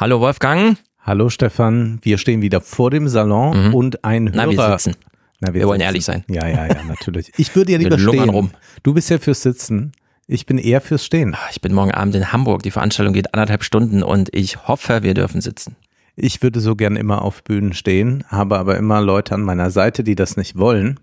Hallo Wolfgang. Hallo Stefan, wir stehen wieder vor dem Salon mhm. und ein Hörer. Na, wir sitzen. Na, wir, wir wollen ehrlich sein. Ja, ja, ja, natürlich. Ich würde ja lieber stehen. Rum. Du bist ja fürs Sitzen. Ich bin eher fürs Stehen. Ah, ich bin morgen Abend in Hamburg. Die Veranstaltung geht anderthalb Stunden und ich hoffe, wir dürfen sitzen. Ich würde so gern immer auf Bühnen stehen, habe aber immer Leute an meiner Seite, die das nicht wollen.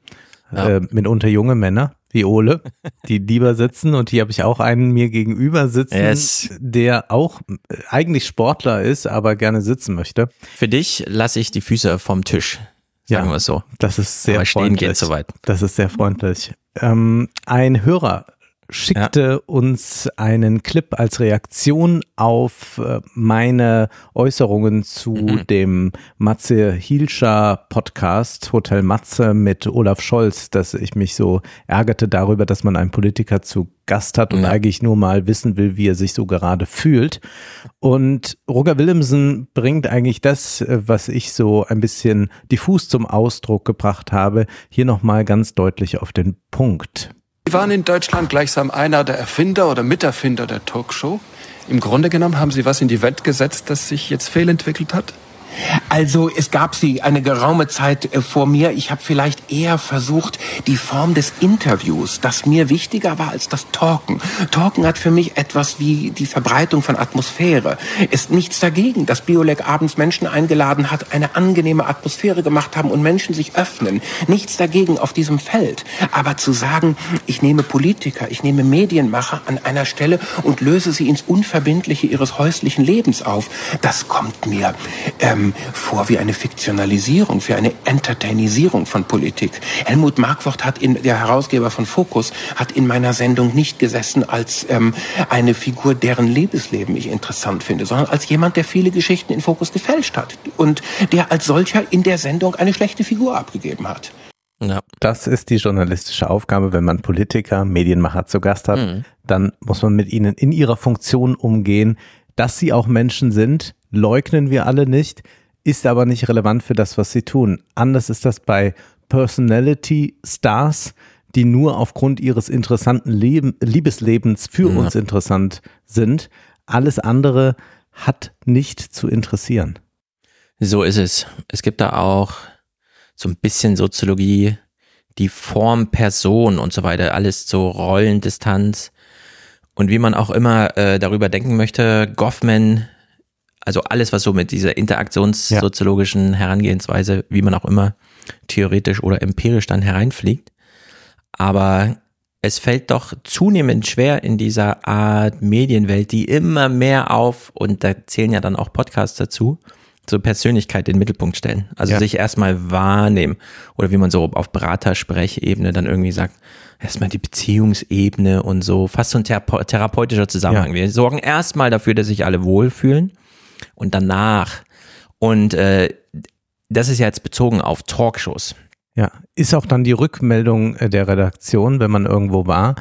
Ja. Äh, mitunter junge Männer wie Ole, die lieber sitzen. Und hier habe ich auch einen mir gegenüber sitzen, yes. der auch äh, eigentlich Sportler ist, aber gerne sitzen möchte. Für dich lasse ich die Füße vom Tisch. Sagen ja, wir es so. Das ist sehr aber freundlich. Stehen geht so weit. Das ist sehr freundlich. Ähm, ein Hörer schickte ja. uns einen Clip als Reaktion auf äh, meine Äußerungen zu mhm. dem Matze Hielscher Podcast Hotel Matze mit Olaf Scholz, dass ich mich so ärgerte darüber, dass man einen Politiker zu Gast hat und ja. eigentlich nur mal wissen will, wie er sich so gerade fühlt. Und Roger Willemsen bringt eigentlich das, äh, was ich so ein bisschen diffus zum Ausdruck gebracht habe, hier nochmal ganz deutlich auf den Punkt. Sie waren in Deutschland gleichsam einer der Erfinder oder Miterfinder der Talkshow. Im Grunde genommen haben Sie was in die Welt gesetzt, das sich jetzt fehlentwickelt hat? Also es gab sie eine geraume Zeit äh, vor mir. Ich habe vielleicht eher versucht, die Form des Interviews, das mir wichtiger war als das Talken. Talken hat für mich etwas wie die Verbreitung von Atmosphäre. Ist nichts dagegen, dass Biolek abends Menschen eingeladen hat, eine angenehme Atmosphäre gemacht haben und Menschen sich öffnen. Nichts dagegen auf diesem Feld. Aber zu sagen, ich nehme Politiker, ich nehme Medienmacher an einer Stelle und löse sie ins Unverbindliche ihres häuslichen Lebens auf, das kommt mir ähm, ähm, vor wie eine Fiktionalisierung, für eine Entertainisierung von Politik. Helmut Markwort hat in, der Herausgeber von Focus, hat in meiner Sendung nicht gesessen als ähm, eine Figur, deren Lebensleben ich interessant finde, sondern als jemand, der viele Geschichten in Focus gefälscht hat und der als solcher in der Sendung eine schlechte Figur abgegeben hat. Ja. Das ist die journalistische Aufgabe, wenn man Politiker, Medienmacher zu Gast hat, mhm. dann muss man mit ihnen in ihrer Funktion umgehen, dass sie auch Menschen sind, leugnen wir alle nicht, ist aber nicht relevant für das, was sie tun. Anders ist das bei Personality Stars, die nur aufgrund ihres interessanten Leben, Liebeslebens für ja. uns interessant sind. Alles andere hat nicht zu interessieren. So ist es. Es gibt da auch so ein bisschen Soziologie, die Form Person und so weiter, alles so Rollendistanz. Und wie man auch immer äh, darüber denken möchte, Goffman also alles, was so mit dieser interaktionssoziologischen Herangehensweise, wie man auch immer theoretisch oder empirisch dann hereinfliegt. Aber es fällt doch zunehmend schwer in dieser Art Medienwelt, die immer mehr auf, und da zählen ja dann auch Podcasts dazu, so Persönlichkeit in den Mittelpunkt stellen. Also ja. sich erstmal wahrnehmen. Oder wie man so auf Beratersprechebene dann irgendwie sagt, erstmal die Beziehungsebene und so, fast so ein therapeutischer Zusammenhang. Ja. Wir sorgen erstmal dafür, dass sich alle wohlfühlen und danach. Und äh, das ist ja jetzt bezogen auf Talkshows. Ja, ist auch dann die Rückmeldung äh, der Redaktion, wenn man irgendwo war.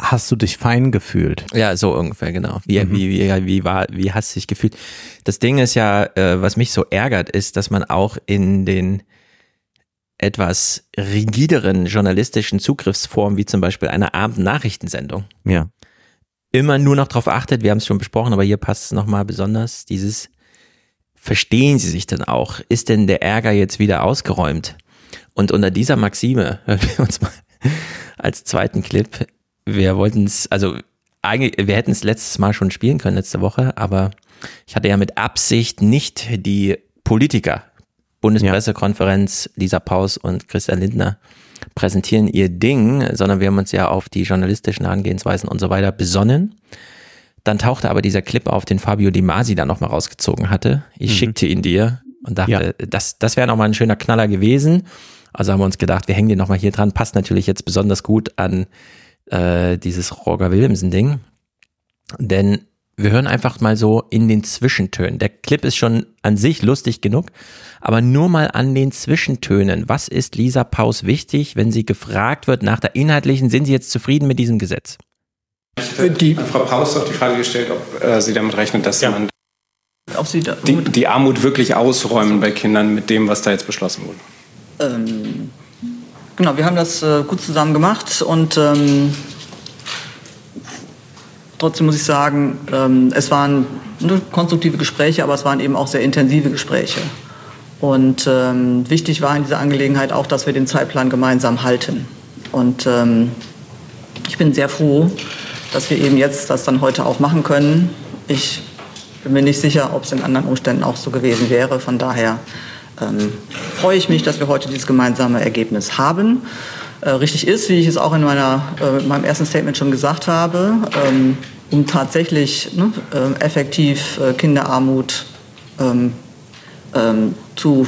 Hast du dich fein gefühlt? Ja, so ungefähr, genau. Wie, mhm. wie, wie, wie, war, wie hast du dich gefühlt? Das Ding ist ja, äh, was mich so ärgert, ist, dass man auch in den etwas rigideren journalistischen Zugriffsformen, wie zum Beispiel einer Abendnachrichtensendung, ja immer nur noch darauf achtet, wir haben es schon besprochen, aber hier passt es nochmal besonders, dieses Verstehen Sie sich denn auch? Ist denn der Ärger jetzt wieder ausgeräumt? Und unter dieser Maxime hören wir uns mal als zweiten Clip. Wir wollten es, also eigentlich, wir hätten es letztes Mal schon spielen können, letzte Woche, aber ich hatte ja mit Absicht nicht die Politiker, Bundespressekonferenz, Lisa Paus und Christian Lindner präsentieren ihr Ding, sondern wir haben uns ja auf die journalistischen Herangehensweisen und so weiter besonnen. Dann tauchte aber dieser Clip auf, den Fabio Di Masi da nochmal rausgezogen hatte. Ich mhm. schickte ihn dir und dachte, ja. das, das wäre nochmal ein schöner Knaller gewesen. Also haben wir uns gedacht, wir hängen den nochmal hier dran. Passt natürlich jetzt besonders gut an äh, dieses Roger Williamson-Ding. Denn wir hören einfach mal so in den Zwischentönen. Der Clip ist schon an sich lustig genug, aber nur mal an den Zwischentönen. Was ist Lisa Paus wichtig, wenn sie gefragt wird nach der inhaltlichen, sind Sie jetzt zufrieden mit diesem Gesetz? Die Frau Paus hat die Frage gestellt, ob äh, sie damit rechnet, dass ja. man die, die, Armut wirklich ausräumen bei Kindern mit dem, was da jetzt beschlossen wurde. Ähm, genau, wir haben das äh, gut zusammen gemacht und ähm, trotzdem muss ich sagen, ähm, es waren konstruktive Gespräche, aber es waren eben auch sehr intensive Gespräche. Und ähm, wichtig war in dieser Angelegenheit auch, dass wir den Zeitplan gemeinsam halten. Und ähm, ich bin sehr froh, dass wir eben jetzt das dann heute auch machen können. Ich bin mir nicht sicher, ob es in anderen Umständen auch so gewesen wäre. Von daher ähm, freue ich mich, dass wir heute dieses gemeinsame Ergebnis haben. Äh, richtig ist, wie ich es auch in meiner, äh, meinem ersten Statement schon gesagt habe, ähm, um tatsächlich ne, äh, effektiv Kinderarmut ähm, ähm, zu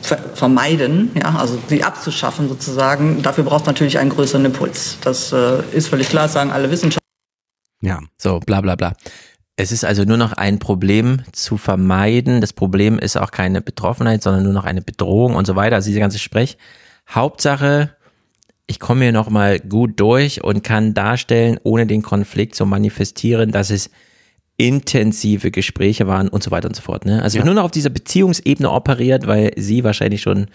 ver vermeiden, ja, also sie abzuschaffen sozusagen. Dafür braucht es natürlich einen größeren Impuls. Das ist völlig klar, sagen alle Wissenschaftler. Ja, so bla bla bla. Es ist also nur noch ein Problem zu vermeiden. Das Problem ist auch keine Betroffenheit, sondern nur noch eine Bedrohung und so weiter. Also dieser ganze Sprech. Hauptsache, ich komme hier nochmal gut durch und kann darstellen, ohne den Konflikt zu manifestieren, dass es intensive Gespräche waren und so weiter und so fort. Ne? Also ja. nur noch auf dieser Beziehungsebene operiert, weil sie wahrscheinlich schon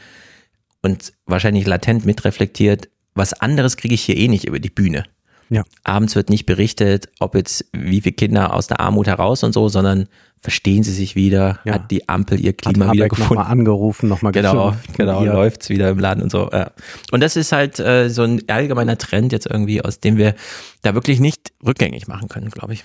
und wahrscheinlich latent mitreflektiert, was anderes kriege ich hier eh nicht über die Bühne. Ja. Abends wird nicht berichtet, ob jetzt wie viele Kinder aus der Armut heraus und so, sondern verstehen sie sich wieder, ja. hat die Ampel ihr Klima hat wieder gefunden. Nochmal angerufen, nochmal Genau, genau, läuft's wieder im Laden und so. Ja. Und das ist halt äh, so ein allgemeiner Trend jetzt irgendwie, aus dem wir da wirklich nicht rückgängig machen können, glaube ich.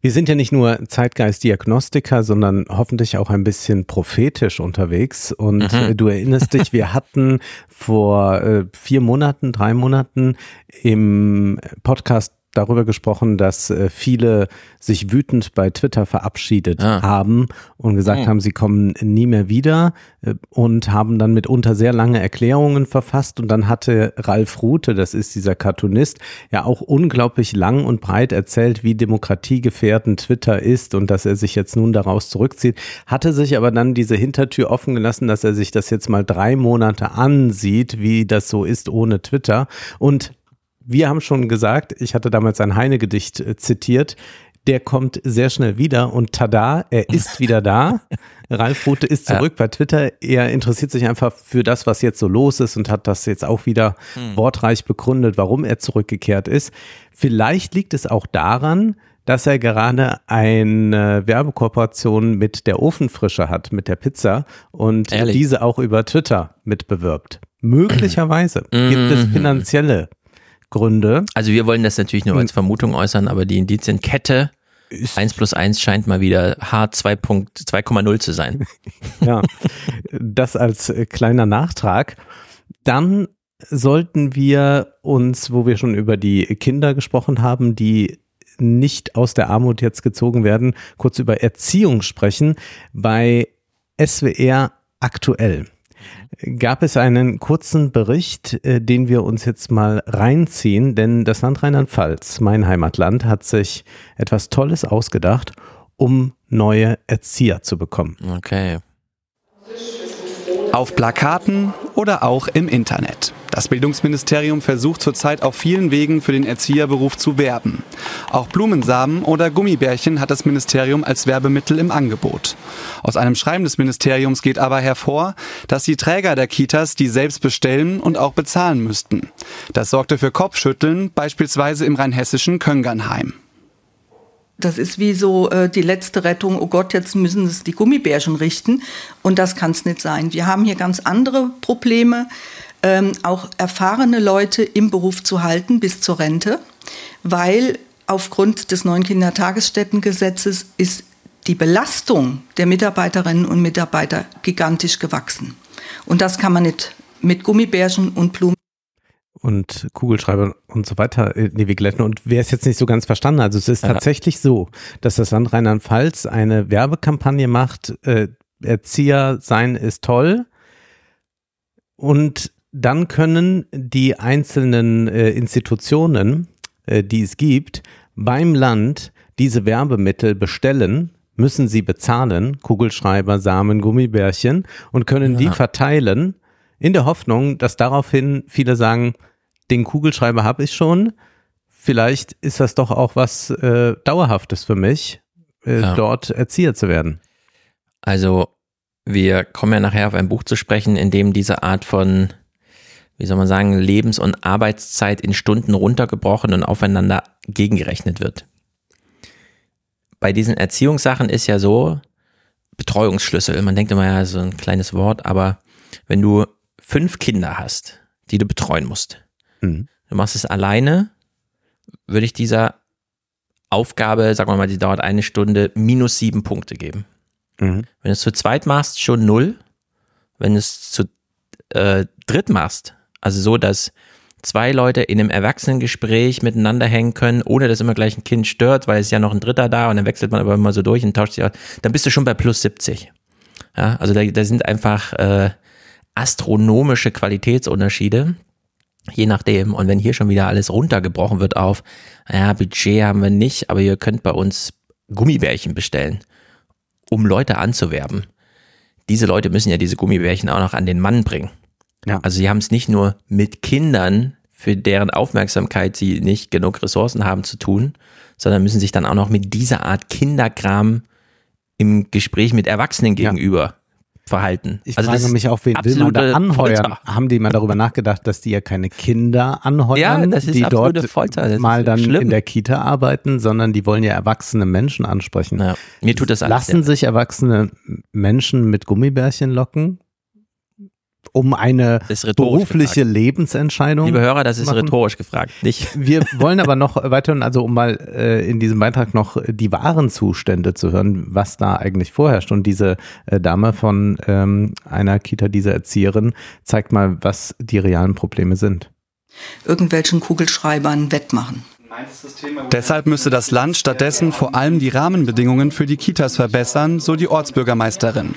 Wir sind ja nicht nur Zeitgeist-Diagnostiker, sondern hoffentlich auch ein bisschen prophetisch unterwegs. Und mhm. Äh, du erinnerst dich, wir hatten vor äh, vier Monaten, drei Monaten im Podcast darüber gesprochen, dass äh, viele sich wütend bei Twitter verabschiedet ah. haben und gesagt mhm. haben, sie kommen nie mehr wieder äh, und haben dann mitunter sehr lange Erklärungen verfasst und dann hatte Ralf Rute, das ist dieser Cartoonist, ja auch unglaublich lang und breit erzählt, wie demokratiegefährdend Twitter ist und dass er sich jetzt nun daraus zurückzieht, hatte sich aber dann diese Hintertür offen gelassen, dass er sich das jetzt mal drei Monate ansieht, wie das so ist ohne Twitter und wir haben schon gesagt, ich hatte damals ein Heine-Gedicht äh, zitiert, der kommt sehr schnell wieder und tada, er ist wieder da. Ralf Rute ist zurück ja. bei Twitter. Er interessiert sich einfach für das, was jetzt so los ist und hat das jetzt auch wieder hm. wortreich begründet, warum er zurückgekehrt ist. Vielleicht liegt es auch daran, dass er gerade eine Werbekooperation mit der Ofenfrische hat, mit der Pizza und Ehrlich? diese auch über Twitter mitbewirbt. Möglicherweise gibt es mhm. finanzielle Gründe. Also wir wollen das natürlich nur als Vermutung äußern, aber die Indizienkette 1 plus 1 scheint mal wieder H2.2,0 zu sein. ja, das als kleiner Nachtrag. Dann sollten wir uns, wo wir schon über die Kinder gesprochen haben, die nicht aus der Armut jetzt gezogen werden, kurz über Erziehung sprechen bei SWR aktuell gab es einen kurzen Bericht, äh, den wir uns jetzt mal reinziehen, denn das Land Rheinland-Pfalz, mein Heimatland, hat sich etwas Tolles ausgedacht, um neue Erzieher zu bekommen. Okay. Auf Plakaten oder auch im Internet. Das Bildungsministerium versucht zurzeit auf vielen Wegen für den Erzieherberuf zu werben. Auch Blumensamen oder Gummibärchen hat das Ministerium als Werbemittel im Angebot. Aus einem Schreiben des Ministeriums geht aber hervor, dass die Träger der Kitas die selbst bestellen und auch bezahlen müssten. Das sorgte für Kopfschütteln, beispielsweise im rheinhessischen Köngernheim. Das ist wie so äh, die letzte Rettung, oh Gott, jetzt müssen es die Gummibärchen richten. Und das kann es nicht sein. Wir haben hier ganz andere Probleme, ähm, auch erfahrene Leute im Beruf zu halten bis zur Rente, weil aufgrund des neuen Kindertagesstättengesetzes ist die Belastung der Mitarbeiterinnen und Mitarbeiter gigantisch gewachsen. Und das kann man nicht mit Gummibärchen und Blumen und Kugelschreiber und so weiter in die Wege leiten. Und wer es jetzt nicht so ganz verstanden hat, also es ist ja. tatsächlich so, dass das Land Rheinland-Pfalz eine Werbekampagne macht, äh, Erzieher sein ist toll. Und dann können die einzelnen äh, Institutionen, äh, die es gibt, beim Land diese Werbemittel bestellen, müssen sie bezahlen, Kugelschreiber, Samen, Gummibärchen, und können ja. die verteilen in der Hoffnung, dass daraufhin viele sagen, den Kugelschreiber habe ich schon, vielleicht ist das doch auch was äh, Dauerhaftes für mich, äh, ja. dort Erzieher zu werden. Also wir kommen ja nachher auf ein Buch zu sprechen, in dem diese Art von, wie soll man sagen, Lebens- und Arbeitszeit in Stunden runtergebrochen und aufeinander gegengerechnet wird. bei diesen Erziehungssachen ist ja so, Betreuungsschlüssel, man denkt immer ja so ein kleines Wort, aber wenn du fünf Kinder hast, die du betreuen musst, mhm. du machst es alleine, würde ich dieser Aufgabe, sagen wir mal, die dauert eine Stunde, minus sieben Punkte geben. Mhm. Wenn du es zu zweit machst, schon null. Wenn du es zu äh, dritt machst, also so, dass zwei Leute in einem Erwachsenengespräch miteinander hängen können, ohne dass immer gleich ein Kind stört, weil es ja noch ein Dritter da und dann wechselt man aber immer so durch und tauscht sich aus, dann bist du schon bei plus 70. Ja, also da, da sind einfach äh, astronomische Qualitätsunterschiede, je nachdem. Und wenn hier schon wieder alles runtergebrochen wird auf, ja, Budget haben wir nicht, aber ihr könnt bei uns Gummibärchen bestellen, um Leute anzuwerben. Diese Leute müssen ja diese Gummibärchen auch noch an den Mann bringen. Ja. Also sie haben es nicht nur mit Kindern, für deren Aufmerksamkeit sie nicht genug Ressourcen haben zu tun, sondern müssen sich dann auch noch mit dieser Art Kinderkram im Gespräch mit Erwachsenen gegenüber ja. Verhalten. Ich also frage mich auch, wen will man da anheuern? Folter. Haben die mal darüber nachgedacht, dass die ja keine Kinder anheuern, ja, die dort Folter. mal dann schlimm. in der Kita arbeiten, sondern die wollen ja erwachsene Menschen ansprechen. Ja, mir tut das alles Lassen sich erwachsene Menschen mit Gummibärchen locken? Um eine berufliche gefragt. Lebensentscheidung. Liebe Hörer, das ist machen. rhetorisch gefragt, nicht? Wir wollen aber noch weiterhin, also um mal äh, in diesem Beitrag noch die wahren Zustände zu hören, was da eigentlich vorherrscht. Und diese äh, Dame von ähm, einer Kita, diese Erzieherin, zeigt mal, was die realen Probleme sind. Irgendwelchen Kugelschreibern wettmachen. Deshalb müsse das Land stattdessen vor allem die Rahmenbedingungen für die Kitas verbessern, so die Ortsbürgermeisterin.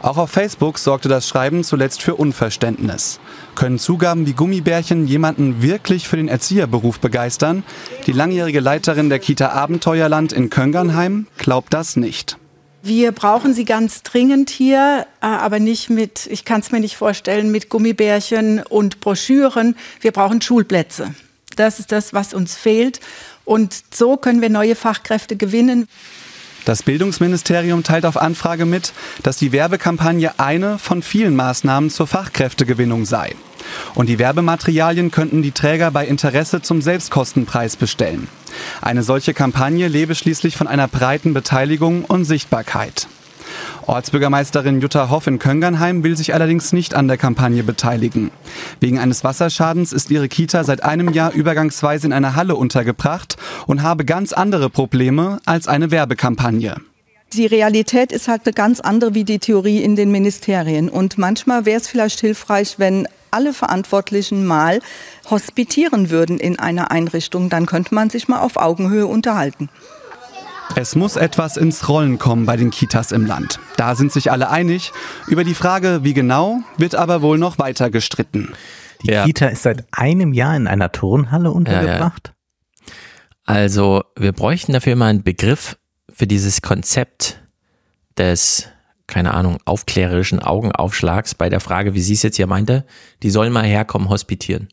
Auch auf Facebook sorgte das Schreiben zuletzt für Unverständnis. Können Zugaben wie Gummibärchen jemanden wirklich für den Erzieherberuf begeistern? Die langjährige Leiterin der Kita Abenteuerland in Köngernheim glaubt das nicht. Wir brauchen sie ganz dringend hier, äh, aber nicht mit, ich kann es mir nicht vorstellen, mit Gummibärchen und Broschüren. Wir brauchen Schulplätze. Das ist das, was uns fehlt. Und so können wir neue Fachkräfte gewinnen. Das Bildungsministerium teilt auf Anfrage mit, dass die Werbekampagne eine von vielen Maßnahmen zur Fachkräftegewinnung sei. Und die Werbematerialien könnten die Träger bei Interesse zum Selbstkostenpreis bestellen. Eine solche Kampagne lebe schließlich von einer breiten Beteiligung und Sichtbarkeit. Ortsbürgermeisterin Jutta Hoff in Köngernheim will sich allerdings nicht an der Kampagne beteiligen. Wegen eines Wasserschadens ist ihre Kita seit einem Jahr übergangsweise in einer Halle untergebracht und habe ganz andere Probleme als eine Werbekampagne. Die Realität ist halt eine ganz andere wie die Theorie in den Ministerien. Und manchmal wäre es vielleicht hilfreich, wenn alle Verantwortlichen mal hospitieren würden in einer Einrichtung. Dann könnte man sich mal auf Augenhöhe unterhalten. Es muss etwas ins Rollen kommen bei den Kitas im Land. Da sind sich alle einig. Über die Frage, wie genau, wird aber wohl noch weiter gestritten. Die ja. Kita ist seit einem Jahr in einer Turnhalle untergebracht. Ja, ja. Also, wir bräuchten dafür mal einen Begriff für dieses Konzept des, keine Ahnung, aufklärerischen Augenaufschlags bei der Frage, wie sie es jetzt hier meinte, die sollen mal herkommen, hospitieren.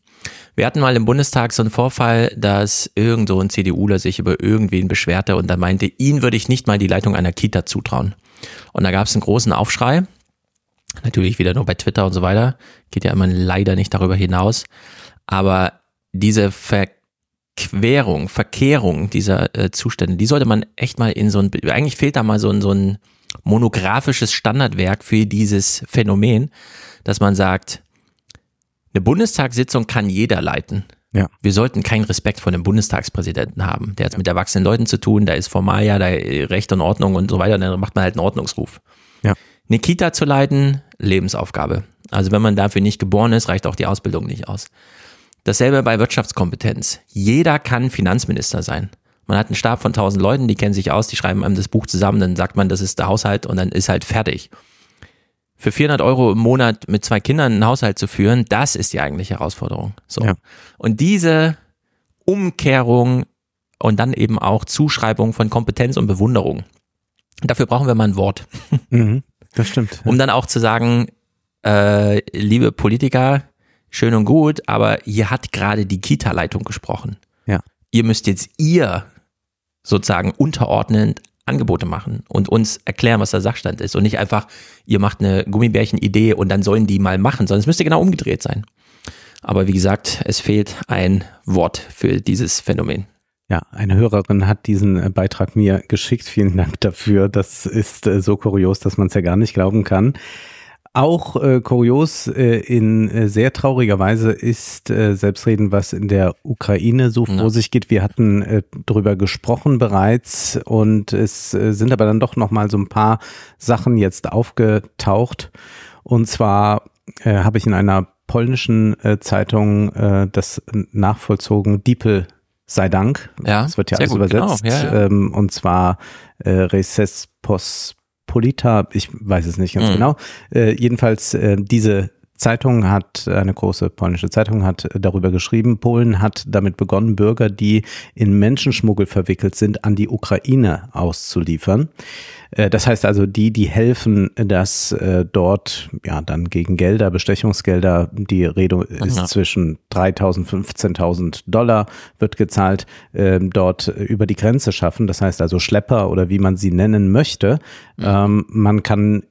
Wir hatten mal im Bundestag so einen Vorfall, dass irgend so ein CDUler sich über irgendwen beschwerte und da meinte, ihn würde ich nicht mal die Leitung einer Kita zutrauen. Und da gab es einen großen Aufschrei. Natürlich wieder nur bei Twitter und so weiter. Geht ja immer leider nicht darüber hinaus. Aber diese Verquerung, Verkehrung dieser äh, Zustände, die sollte man echt mal in so ein, eigentlich fehlt da mal so ein, so ein monografisches Standardwerk für dieses Phänomen, dass man sagt, eine Bundestagssitzung kann jeder leiten. Ja. Wir sollten keinen Respekt vor dem Bundestagspräsidenten haben. Der hat ja. mit erwachsenen Leuten zu tun, da ist formal ja da Recht und Ordnung und so weiter, dann macht man halt einen Ordnungsruf. Ja. Eine Kita zu leiten, Lebensaufgabe. Also wenn man dafür nicht geboren ist, reicht auch die Ausbildung nicht aus. Dasselbe bei Wirtschaftskompetenz. Jeder kann Finanzminister sein. Man hat einen Stab von tausend Leuten, die kennen sich aus, die schreiben einem das Buch zusammen, dann sagt man, das ist der Haushalt und dann ist halt fertig für 400 Euro im Monat mit zwei Kindern einen Haushalt zu führen, das ist die eigentliche Herausforderung. So. Ja. Und diese Umkehrung und dann eben auch Zuschreibung von Kompetenz und Bewunderung. Dafür brauchen wir mal ein Wort. Mhm, das stimmt. Um dann auch zu sagen, äh, liebe Politiker, schön und gut, aber hier hat gerade die Kita-Leitung gesprochen. Ja. Ihr müsst jetzt ihr sozusagen unterordnend Angebote machen und uns erklären, was der Sachstand ist und nicht einfach, ihr macht eine Gummibärchen-Idee und dann sollen die mal machen, sondern es müsste genau umgedreht sein. Aber wie gesagt, es fehlt ein Wort für dieses Phänomen. Ja, eine Hörerin hat diesen äh, Beitrag mir geschickt. Vielen Dank dafür. Das ist äh, so kurios, dass man es ja gar nicht glauben kann. Auch äh, kurios äh, in äh, sehr trauriger Weise ist äh, Selbstreden, was in der Ukraine so vor sich geht. Wir hatten äh, drüber gesprochen bereits und es äh, sind aber dann doch noch mal so ein paar Sachen jetzt aufgetaucht. Und zwar äh, habe ich in einer polnischen äh, Zeitung äh, das nachvollzogen. Diepel sei Dank. Ja, das wird ja alles gut, genau, übersetzt. ja, ja. Ähm, und zwar äh, Reces Pospolita, ich weiß es nicht ganz Mhm. genau. Äh, jedenfalls äh, diese Zeitung hat, eine große polnische Zeitung hat darüber geschrieben, Polen hat damit begonnen, Bürger, die in Menschenschmuggel verwickelt sind, an die Ukraine auszuliefern. Äh, Das heißt also, die, die helfen, dass äh, dort ja dann gegen Gelder, Bestechungsgelder, die Rede ist Ja. zwischen 3.000, 15.000 Dollar wird gezahlt, äh, dort über die Grenze schaffen. Das heißt also Schlepper oder wie man sie nennen möchte. Ähm, man kann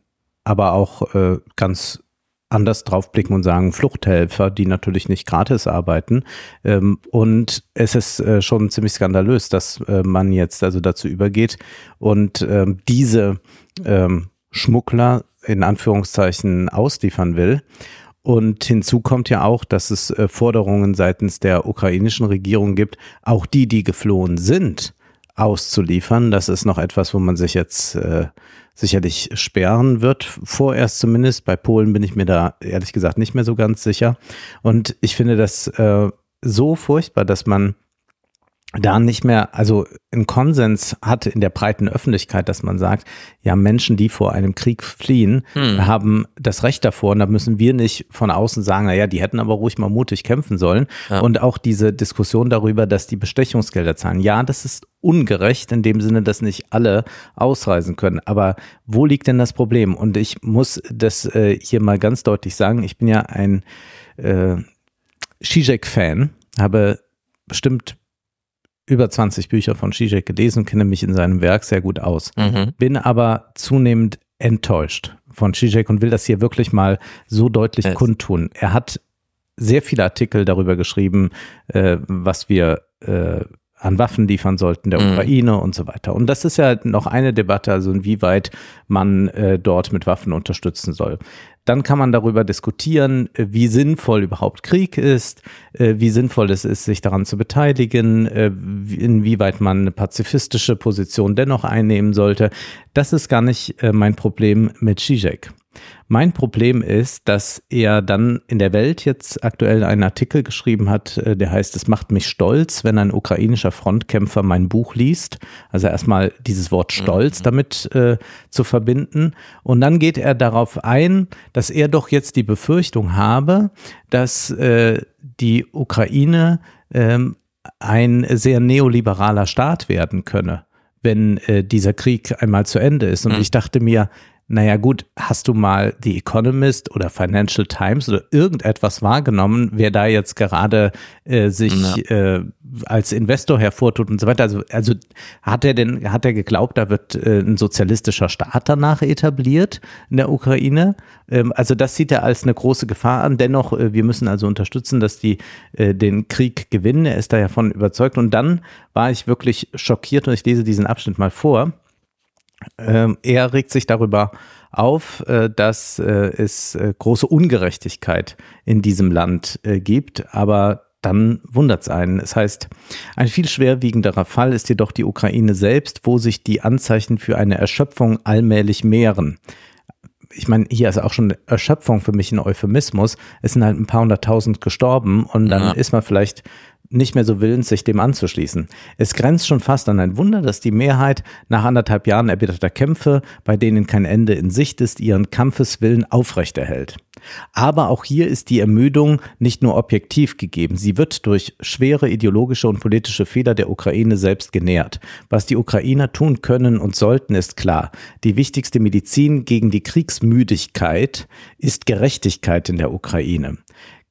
aber auch äh, ganz anders draufblicken und sagen Fluchthelfer, die natürlich nicht gratis arbeiten. Ähm, und es ist äh, schon ziemlich skandalös, dass äh, man jetzt also dazu übergeht und ähm, diese ähm, Schmuggler in Anführungszeichen ausliefern will. Und hinzu kommt ja auch, dass es äh, Forderungen seitens der ukrainischen Regierung gibt, auch die, die geflohen sind, auszuliefern. Das ist noch etwas, wo man sich jetzt äh, sicherlich sperren wird, vorerst zumindest. Bei Polen bin ich mir da ehrlich gesagt nicht mehr so ganz sicher. Und ich finde das äh, so furchtbar, dass man da nicht mehr, also einen Konsens hat in der breiten Öffentlichkeit, dass man sagt, ja, Menschen, die vor einem Krieg fliehen, Hm. haben das Recht davor und da müssen wir nicht von außen sagen, naja, die hätten aber ruhig mal mutig kämpfen sollen. Ja. Und auch diese Diskussion darüber, dass die Bestechungsgelder zahlen. Ja, das ist ungerecht in dem Sinne, dass nicht alle ausreisen können. Aber wo liegt denn das Problem? Und ich muss das äh, hier mal ganz deutlich sagen. Ich bin ja ein äh, Zizek-Fan, habe bestimmt über 20 Bücher von Zizek gelesen kenne mich in seinem Werk sehr gut aus. Mhm. Bin aber zunehmend enttäuscht von Zizek und will das hier wirklich mal so deutlich Es- kundtun. Er hat sehr viele Artikel darüber geschrieben, äh, was wir äh, an Waffen liefern sollten der Mhm. Ukraine und so weiter. Und das ist ja noch eine Debatte, also inwieweit man äh, dort mit Waffen unterstützen soll. Dann kann man darüber diskutieren, äh, wie sinnvoll überhaupt Krieg ist, äh, wie sinnvoll es ist, sich daran zu beteiligen, äh, wie- inwieweit man eine pazifistische Position dennoch einnehmen sollte. Das ist gar nicht mein Problem mit Zizek. Mein Problem ist, dass er dann in der Welt jetzt aktuell einen Artikel geschrieben hat, äh, der heißt, es macht mich stolz, wenn ein ukrainischer Frontkämpfer mein Buch liest. Also erstmal dieses Wort Stolz damit äh, zu verbinden. Und dann geht er darauf ein, dass er doch jetzt die Befürchtung habe, dass äh, die Ukraine ähm, ein sehr neoliberaler Staat werden könne, wenn äh, dieser Krieg einmal zu Ende ist. Und Mhm. ich dachte mir, naja gut, hast du mal The Economist oder Financial Times oder irgendetwas wahrgenommen, wer da jetzt gerade äh, sich äh, als Investor hervortut und so weiter? Also, also hat er denn, hat er geglaubt, da wird äh, ein sozialistischer Staat danach etabliert in der Ukraine? Ähm, also das sieht er als eine große Gefahr an. Dennoch, äh, wir müssen also unterstützen, dass die äh, den Krieg gewinnen. Er ist da ja von überzeugt. Und dann war ich wirklich schockiert und ich lese diesen Abschnitt mal vor. Ähm, er regt sich darüber auf, äh, dass äh, es äh, große Ungerechtigkeit in diesem Land äh, gibt, aber dann wundert es einen. Es heißt, ein viel schwerwiegenderer Fall ist jedoch die Ukraine selbst, wo sich die Anzeichen für eine Erschöpfung allmählich mehren. Ich meine, hier ist auch schon Erschöpfung für mich ein Euphemismus. Es sind halt ein paar hunderttausend gestorben und dann Ja. ist man vielleicht nicht mehr so willens, sich dem anzuschließen. Es grenzt schon fast an ein Wunder, dass die Mehrheit nach anderthalb Jahren erbitterter Kämpfe, bei denen kein Ende in Sicht ist, ihren Kampfeswillen aufrechterhält. Aber auch hier ist die Ermüdung nicht nur objektiv gegeben, sie wird durch schwere ideologische und politische Fehler der Ukraine selbst genährt. Was die Ukrainer tun können und sollten, ist klar. Die wichtigste Medizin gegen die Kriegsmüdigkeit ist Gerechtigkeit in der Ukraine.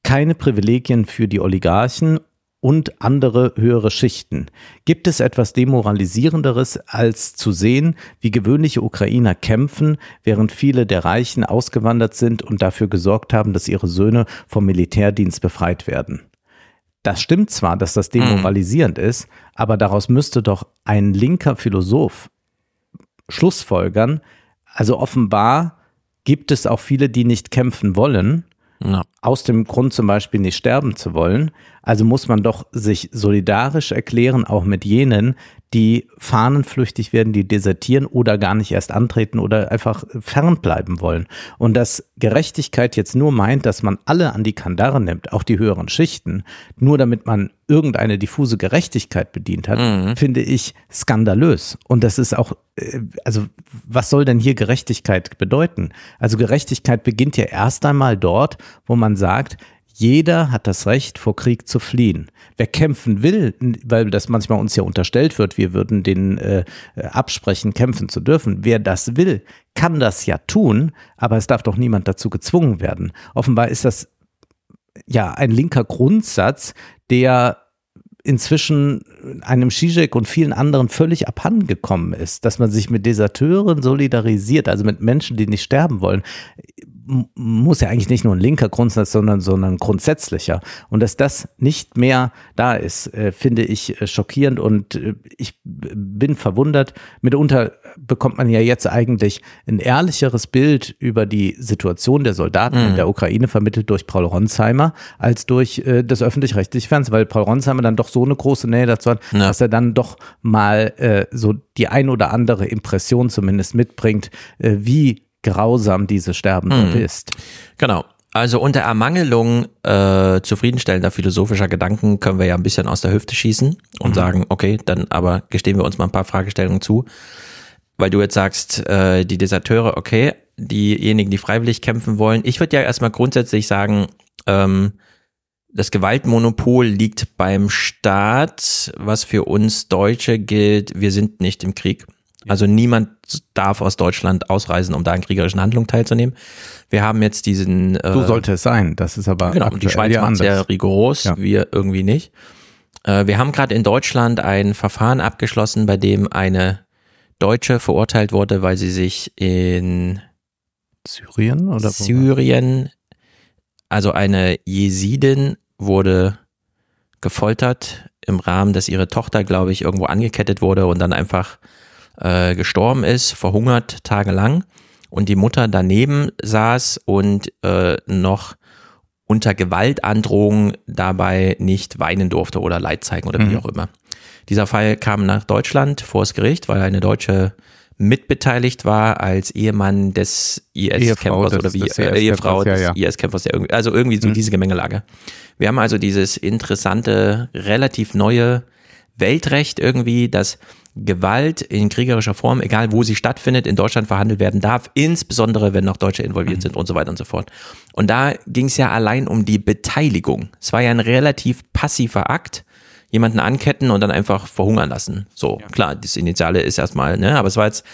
Keine Privilegien für die Oligarchen und andere höhere Schichten. Gibt es etwas Demoralisierenderes, als zu sehen, wie gewöhnliche Ukrainer kämpfen, während viele der Reichen ausgewandert sind und dafür gesorgt haben, dass ihre Söhne vom Militärdienst befreit werden? das stimmt zwar, dass das demoralisierend mhm. ist, aber daraus müsste doch ein linker Philosoph Schlussfolgern, also offenbar gibt es auch viele, die nicht kämpfen wollen, ja. aus dem Grund zum Beispiel nicht sterben zu wollen. Also muss man doch sich solidarisch erklären, auch mit jenen, die fahnenflüchtig werden, die desertieren oder gar nicht erst antreten oder einfach fernbleiben wollen. Und dass Gerechtigkeit jetzt nur meint, dass man alle an die Kandare nimmt, auch die höheren Schichten, nur damit man irgendeine diffuse Gerechtigkeit bedient hat, mhm. finde ich skandalös. Und das ist auch, äh, also was soll denn hier Gerechtigkeit bedeuten? Also Gerechtigkeit beginnt ja erst einmal dort, wo man sagt, jeder hat das Recht, vor Krieg zu fliehen. Wer kämpfen will, weil das manchmal uns ja unterstellt wird, wir würden den äh, absprechen, kämpfen zu dürfen. Wer das will, kann das ja tun, aber es darf doch niemand dazu gezwungen werden. Offenbar ist das ja ein linker Grundsatz, der inzwischen einem Zizek und vielen anderen völlig abhandengekommen ist, dass man sich mit Deserteuren solidarisiert, also mit Menschen, die nicht sterben wollen muss ja eigentlich nicht nur ein linker Grundsatz, sondern, sondern grundsätzlicher. Und dass das nicht mehr da ist, äh, finde ich äh, schockierend und äh, ich bin verwundert. Mitunter bekommt man ja jetzt eigentlich ein ehrlicheres Bild über die Situation der Soldaten mhm. in der Ukraine vermittelt durch Paul Ronsheimer als durch äh, das öffentlich-rechtliche Fernsehen, weil Paul Ronsheimer dann doch so eine große Nähe dazu hat, ja. dass er dann doch mal äh, so die ein oder andere Impression zumindest mitbringt, äh, wie grausam diese Sterbende mhm. ist. Genau. Also unter Ermangelung äh, zufriedenstellender philosophischer Gedanken können wir ja ein bisschen aus der Hüfte schießen und mhm. sagen, okay, dann aber gestehen wir uns mal ein paar Fragestellungen zu. Weil du jetzt sagst, äh, die Deserteure, okay, diejenigen, die freiwillig kämpfen wollen. Ich würde ja erstmal grundsätzlich sagen, ähm, das Gewaltmonopol liegt beim Staat, was für uns Deutsche gilt, wir sind nicht im Krieg. Also niemand darf aus Deutschland ausreisen, um da an kriegerischen Handlungen teilzunehmen. Wir haben jetzt diesen. Äh, so sollte es sein. Das ist aber genau. Die Schweiz macht sehr rigoros, ja. wir irgendwie nicht. Äh, wir haben gerade in Deutschland ein Verfahren abgeschlossen, bei dem eine Deutsche verurteilt wurde, weil sie sich in Syrien oder Syrien, also eine Jesidin wurde gefoltert im Rahmen, dass ihre Tochter, glaube ich, irgendwo angekettet wurde und dann einfach äh, gestorben ist, verhungert tagelang und die Mutter daneben saß und äh, noch unter Gewaltandrohung dabei nicht weinen durfte oder Leid zeigen oder wie mhm. auch immer. Dieser Fall kam nach Deutschland vor das Gericht, weil eine Deutsche mitbeteiligt war als Ehemann des IS-Kämpfers oder wie des äh, Ehefrau des ja, ja. IS-Kämpfers, also irgendwie so mhm. diese Gemengelage. Wir haben also dieses interessante, relativ neue Weltrecht irgendwie, das Gewalt in kriegerischer Form, egal wo sie stattfindet, in Deutschland verhandelt werden darf, insbesondere wenn noch Deutsche involviert mhm. sind und so weiter und so fort. Und da ging es ja allein um die Beteiligung. Es war ja ein relativ passiver Akt, jemanden anketten und dann einfach verhungern lassen. So, ja. klar, das Initiale ist erstmal, ne, aber es war jetzt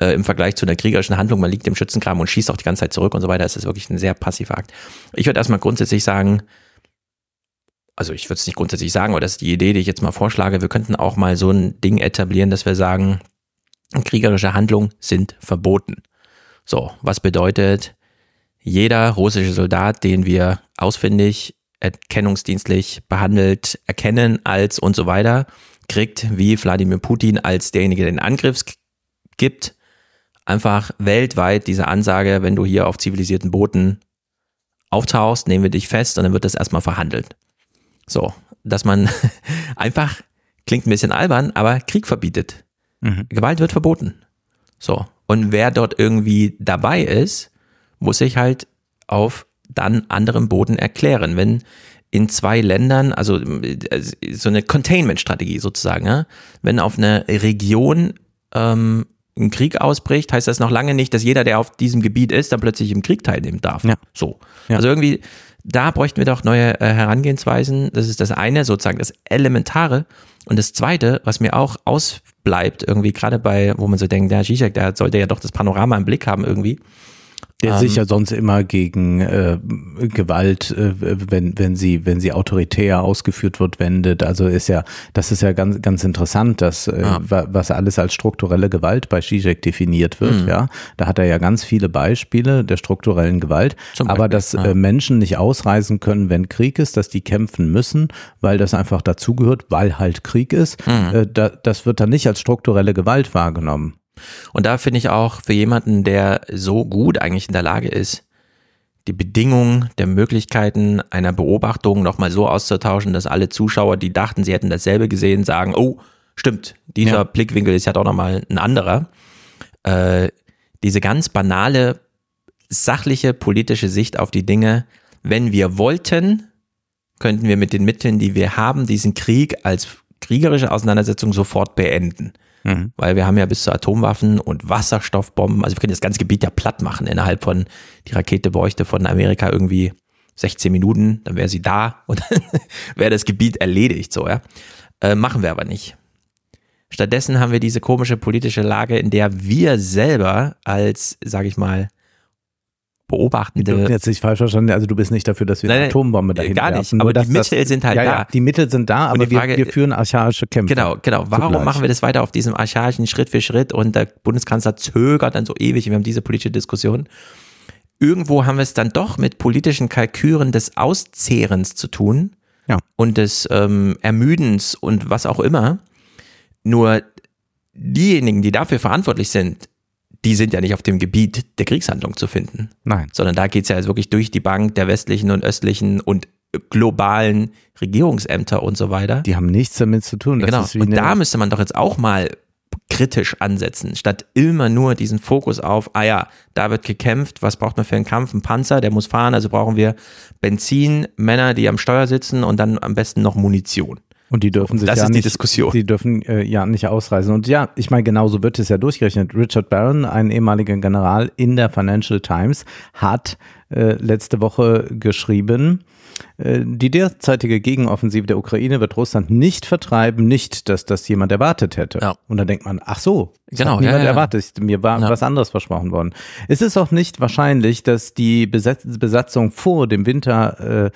äh, im Vergleich zu einer kriegerischen Handlung, man liegt im Schützenkram und schießt auch die ganze Zeit zurück und so weiter, ist das wirklich ein sehr passiver Akt. Ich würde erstmal grundsätzlich sagen, also ich würde es nicht grundsätzlich sagen, aber das ist die Idee, die ich jetzt mal vorschlage, wir könnten auch mal so ein Ding etablieren, dass wir sagen, kriegerische Handlungen sind verboten. So, was bedeutet, jeder russische Soldat, den wir ausfindig, erkennungsdienstlich behandelt, erkennen als und so weiter, kriegt wie Wladimir Putin als derjenige, der den Angriff gibt, einfach weltweit diese Ansage, wenn du hier auf zivilisierten Booten auftauchst, nehmen wir dich fest und dann wird das erstmal verhandelt. So, dass man einfach, klingt ein bisschen albern, aber Krieg verbietet. Mhm. Gewalt wird verboten. So. Und wer dort irgendwie dabei ist, muss sich halt auf dann anderem Boden erklären. Wenn in zwei Ländern, also äh, so eine Containment-Strategie sozusagen, ja? wenn auf einer Region ähm, ein Krieg ausbricht, heißt das noch lange nicht, dass jeder, der auf diesem Gebiet ist, dann plötzlich im Krieg teilnehmen darf. Ja. So. Ja. Also irgendwie da bräuchten wir doch neue äh, Herangehensweisen. Das ist das eine, sozusagen das Elementare. Und das zweite, was mir auch ausbleibt, irgendwie gerade bei, wo man so denkt, der Zizek, der sollte ja doch das Panorama im Blick haben irgendwie. Der ähm, sich ja sonst immer gegen äh, Gewalt, äh, wenn, wenn sie, wenn sie autoritär ausgeführt wird, wendet. Also ist ja, das ist ja ganz, ganz interessant, dass äh, ja. was alles als strukturelle Gewalt bei Zizek definiert wird. Mhm. Ja, da hat er ja ganz viele Beispiele der strukturellen Gewalt. Beispiel, aber dass ja. äh, Menschen nicht ausreisen können, wenn Krieg ist, dass die kämpfen müssen, weil das einfach dazugehört, weil halt Krieg ist. Mhm. Äh, da, das wird dann nicht als strukturelle Gewalt wahrgenommen. Und da finde ich auch für jemanden, der so gut eigentlich in der Lage ist, die Bedingungen der Möglichkeiten einer Beobachtung nochmal so auszutauschen, dass alle Zuschauer, die dachten, sie hätten dasselbe gesehen, sagen, oh, stimmt, dieser ja. Blickwinkel ist ja doch nochmal ein anderer. Äh, diese ganz banale, sachliche, politische Sicht auf die Dinge, wenn wir wollten, könnten wir mit den Mitteln, die wir haben, diesen Krieg als kriegerische Auseinandersetzung sofort beenden. Mhm. Weil wir haben ja bis zu Atomwaffen und Wasserstoffbomben, also wir können das ganze Gebiet ja platt machen innerhalb von, die Rakete bräuchte von Amerika irgendwie 16 Minuten, dann wäre sie da und dann wäre das Gebiet erledigt, so, ja. Äh, machen wir aber nicht. Stattdessen haben wir diese komische politische Lage, in der wir selber als, sage ich mal, beobachtende. Du jetzt nicht falsch verstanden, also du bist nicht dafür, dass wir eine Atombombe dahin Gar nicht, werfen, aber die Mittel das, sind halt ja, da. Ja, die Mittel sind da, aber Frage, wir, wir, führen archaische Kämpfe. Genau, genau. Warum zugleich. machen wir das weiter auf diesem archaischen Schritt für Schritt und der Bundeskanzler zögert dann so ewig, wir haben diese politische Diskussion. Irgendwo haben wir es dann doch mit politischen Kalküren des Auszehrens zu tun ja. und des ähm, Ermüdens und was auch immer. Nur diejenigen, die dafür verantwortlich sind, die sind ja nicht auf dem Gebiet der Kriegshandlung zu finden. Nein. Sondern da geht es ja also wirklich durch die Bank der westlichen und östlichen und globalen Regierungsämter und so weiter. Die haben nichts damit zu tun. Genau. und da müsste man doch jetzt auch mal kritisch ansetzen, statt immer nur diesen Fokus auf, ah ja, da wird gekämpft, was braucht man für einen Kampf? Ein Panzer, der muss fahren, also brauchen wir Benzin, Männer, die am Steuer sitzen und dann am besten noch Munition. Und die dürfen sich das ja ist nicht, die Diskussion. Die dürfen äh, ja nicht ausreisen. Und ja, ich meine, genauso wird es ja durchgerechnet. Richard Barron, ein ehemaliger General in der Financial Times, hat äh, letzte Woche geschrieben, äh, die derzeitige Gegenoffensive der Ukraine wird Russland nicht vertreiben, nicht, dass das jemand erwartet hätte. Ja. Und dann denkt man, ach so, das genau, hat niemand ja, ja. erwartet. Mir war was anderes versprochen worden. Es ist auch nicht wahrscheinlich, dass die Besatzung vor dem Winter äh,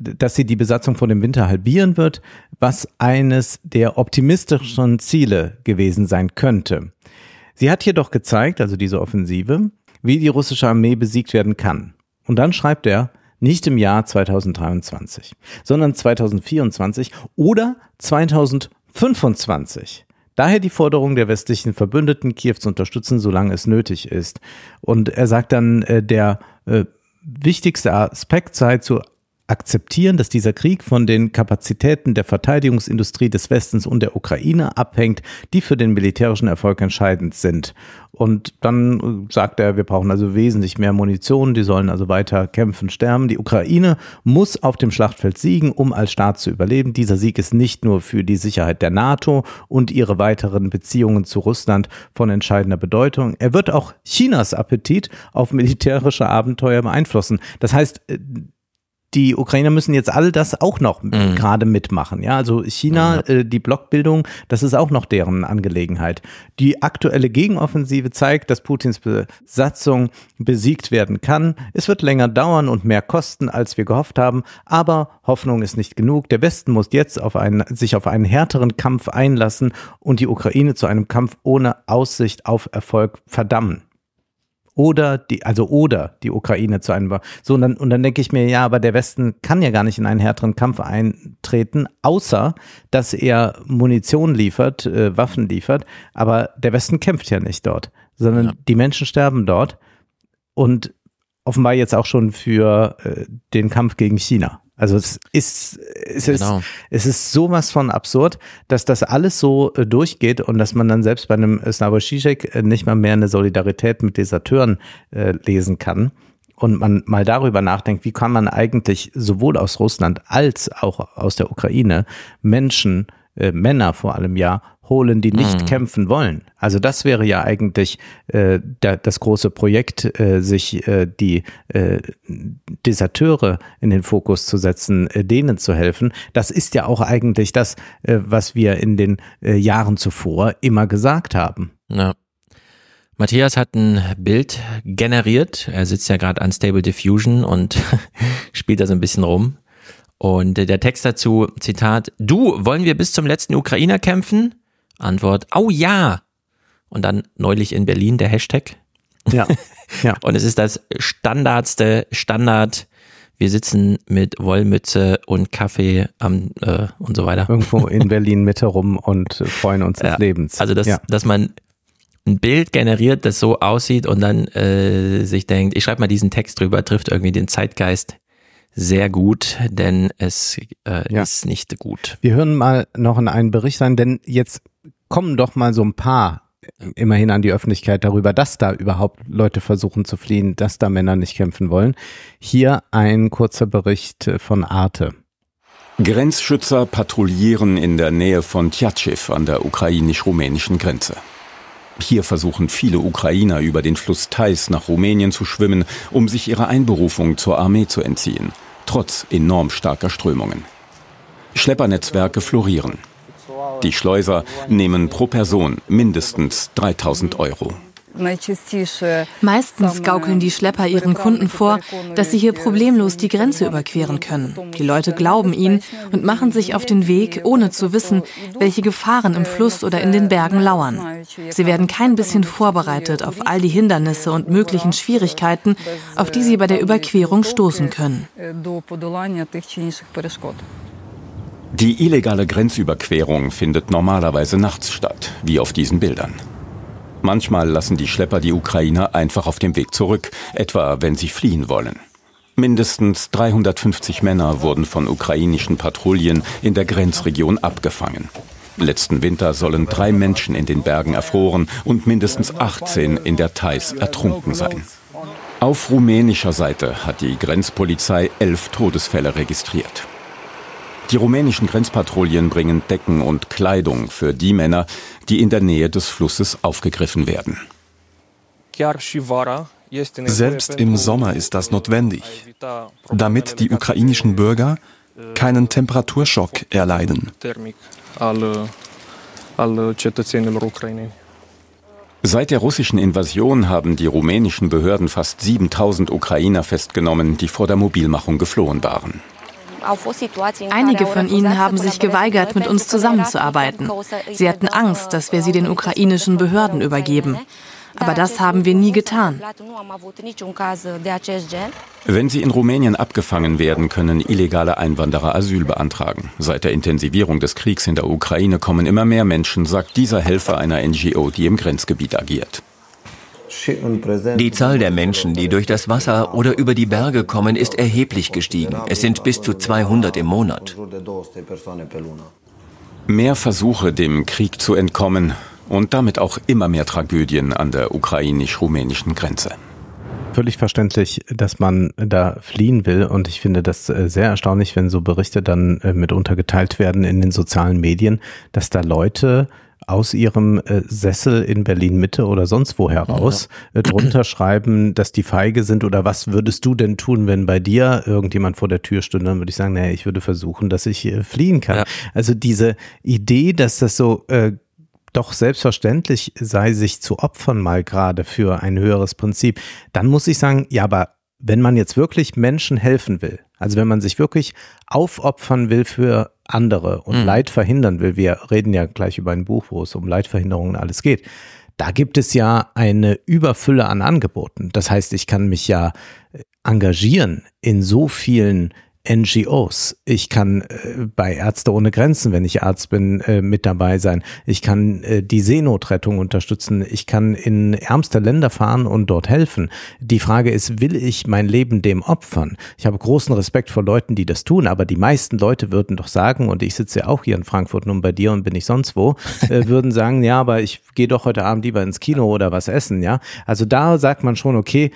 dass sie die Besatzung vor dem Winter halbieren wird, was eines der optimistischen Ziele gewesen sein könnte. Sie hat jedoch gezeigt, also diese Offensive, wie die russische Armee besiegt werden kann. Und dann schreibt er, nicht im Jahr 2023, sondern 2024 oder 2025. Daher die Forderung der westlichen Verbündeten, Kiew zu unterstützen, solange es nötig ist. Und er sagt dann, äh, der äh, wichtigste Aspekt sei zu akzeptieren, dass dieser Krieg von den Kapazitäten der Verteidigungsindustrie des Westens und der Ukraine abhängt, die für den militärischen Erfolg entscheidend sind. Und dann äh, sagt er, wir brauchen also wesentlich mehr Munition, die sollen also weiter kämpfen, sterben. Die Ukraine muss auf dem Schlachtfeld siegen, um als Staat zu überleben. Dieser Sieg ist nicht nur für die Sicherheit der NATO und ihre weiteren Beziehungen zu Russland von entscheidender Bedeutung. Er wird auch Chinas Appetit auf militärische Abenteuer beeinflussen. Das heißt, äh, die Ukrainer müssen jetzt all das auch noch mhm. gerade mitmachen. Ja, also China, mhm. äh, die Blockbildung, das ist auch noch deren Angelegenheit. Die aktuelle Gegenoffensive zeigt, dass Putins Besatzung besiegt werden kann. Es wird länger dauern und mehr kosten, als wir gehofft haben, aber Hoffnung ist nicht genug. Der Westen muss jetzt auf einen, sich auf einen härteren Kampf einlassen und die Ukraine zu einem Kampf ohne Aussicht auf Erfolg verdammen oder die, also oder die Ukraine zu einem. So, und dann, und dann denke ich mir, ja, aber der Westen kann ja gar nicht in einen härteren Kampf eintreten, außer dass er Munition liefert, äh, Waffen liefert. Aber der Westen kämpft ja nicht dort, sondern ja. die Menschen sterben dort und offenbar jetzt auch schon für äh, den Kampf gegen China. Also es ist, es genau. ist, es ist sowas von absurd, dass das alles so äh, durchgeht und dass man dann selbst bei einem Slavoj Žižek äh, nicht mal mehr eine Solidarität mit Deserteuren äh, lesen kann und man mal darüber nachdenkt, wie kann man eigentlich sowohl aus Russland als auch aus der Ukraine Menschen, äh, Männer vor allem ja, holen, die nicht mhm. kämpfen wollen. Also das wäre ja eigentlich äh, da, das große Projekt, äh, sich äh, die äh, Deserteure in den Fokus zu setzen, äh, denen zu helfen. Das ist ja auch eigentlich das, äh, was wir in den äh, Jahren zuvor immer gesagt haben. Ja. Matthias hat ein Bild generiert. Er sitzt ja gerade an Stable Diffusion und spielt da so ein bisschen rum. Und der Text dazu, Zitat, du, wollen wir bis zum letzten Ukrainer kämpfen? Antwort, oh ja. Und dann neulich in Berlin der Hashtag. Ja. ja. und es ist das standardste Standard. Wir sitzen mit Wollmütze und Kaffee am, äh, und so weiter. Irgendwo in Berlin Mitte rum und freuen uns des Ja. Lebens. Also, dass, ja. dass man ein Bild generiert, das so aussieht und dann äh, sich denkt, ich schreibe mal diesen Text drüber, trifft irgendwie den Zeitgeist sehr gut, denn es äh, Ja. ist nicht gut. Wir hören mal noch in einen Bericht rein, denn jetzt kommen doch mal so ein paar immerhin an die Öffentlichkeit darüber, dass da überhaupt Leute versuchen zu fliehen, dass da Männer nicht kämpfen wollen. Hier ein kurzer Bericht von Arte. Grenzschützer patrouillieren in der Nähe von Tjatschew an der ukrainisch-rumänischen Grenze. Hier versuchen viele Ukrainer über den Fluss Theiß nach Rumänien zu schwimmen, um sich ihrer Einberufung zur Armee zu entziehen, trotz enorm starker Strömungen. Schleppernetzwerke florieren. Die Schleuser nehmen pro Person mindestens 3000 Euro. Meistens gaukeln die Schlepper ihren Kunden vor, dass sie hier problemlos die Grenze überqueren können. Die Leute glauben ihnen und machen sich auf den Weg, ohne zu wissen, welche Gefahren im Fluss oder in den Bergen lauern. Sie werden kein bisschen vorbereitet auf all die Hindernisse und möglichen Schwierigkeiten, auf die sie bei der Überquerung stoßen können. Die illegale Grenzüberquerung findet normalerweise nachts statt, wie auf diesen Bildern. Manchmal lassen die Schlepper die Ukrainer einfach auf dem Weg zurück, etwa wenn sie fliehen wollen. Mindestens 350 Männer wurden von ukrainischen Patrouillen in der Grenzregion abgefangen. Letzten Winter sollen drei Menschen in den Bergen erfroren und mindestens 18 in der Theiß ertrunken sein. Auf rumänischer Seite hat die Grenzpolizei elf Todesfälle registriert. Die rumänischen Grenzpatrouillen bringen Decken und Kleidung für die Männer, die in der Nähe des Flusses aufgegriffen werden. Selbst im Sommer ist das notwendig, damit die ukrainischen Bürger keinen Temperaturschock erleiden. Seit der russischen Invasion haben die rumänischen Behörden fast 7000 Ukrainer festgenommen, die vor der Mobilmachung geflohen waren. Einige von ihnen haben sich geweigert, mit uns zusammenzuarbeiten. Sie hatten Angst, dass wir sie den ukrainischen Behörden übergeben. Aber das haben wir nie getan. Wenn sie in Rumänien abgefangen werden, können illegale Einwanderer Asyl beantragen. Seit der Intensivierung des Kriegs in der Ukraine kommen immer mehr Menschen, sagt dieser Helfer einer NGO, die im Grenzgebiet agiert. Die Zahl der Menschen, die durch das Wasser oder über die Berge kommen, ist erheblich gestiegen. Es sind bis zu 200 im Monat. Mehr Versuche, dem Krieg zu entkommen und damit auch immer mehr Tragödien an der ukrainisch-rumänischen Grenze. Völlig verständlich, dass man da fliehen will und ich finde das äh, sehr erstaunlich, wenn so Berichte dann äh, mitunter geteilt werden in den sozialen Medien, dass da Leute aus ihrem äh, Sessel in Berlin Mitte oder sonst wo heraus äh, drunter schreiben, dass die feige sind oder was würdest du denn tun, wenn bei dir irgendjemand vor der Tür stünde, dann würde ich sagen, naja, ich würde versuchen, dass ich äh, fliehen kann. Also diese Idee, dass das so äh, doch selbstverständlich sei, sich zu opfern mal gerade für ein höheres Prinzip, dann muss ich sagen, ja, aber wenn man jetzt wirklich Menschen helfen will, also wenn man sich wirklich aufopfern will für andere und Mhm. Leid verhindern will, wir reden ja gleich über ein Buch, wo es um Leidverhinderung und alles geht, da gibt es ja eine Überfülle an Angeboten. Das heißt, ich kann mich ja engagieren in so vielen NGOs. Ich kann äh, bei Ärzte ohne Grenzen, wenn ich Arzt bin, äh, mit dabei sein. Ich kann äh, die Seenotrettung unterstützen. Ich kann in ärmste Länder fahren und dort helfen. Die Frage ist, will ich mein Leben dem opfern? Ich habe großen Respekt vor Leuten, die das tun, aber die meisten Leute würden doch sagen, und ich sitze ja auch hier in Frankfurt nun bei dir und bin ich sonst wo, äh, würden sagen, ja, aber ich gehe doch heute Abend lieber ins Kino oder was essen, ja. Also da sagt man schon, okay,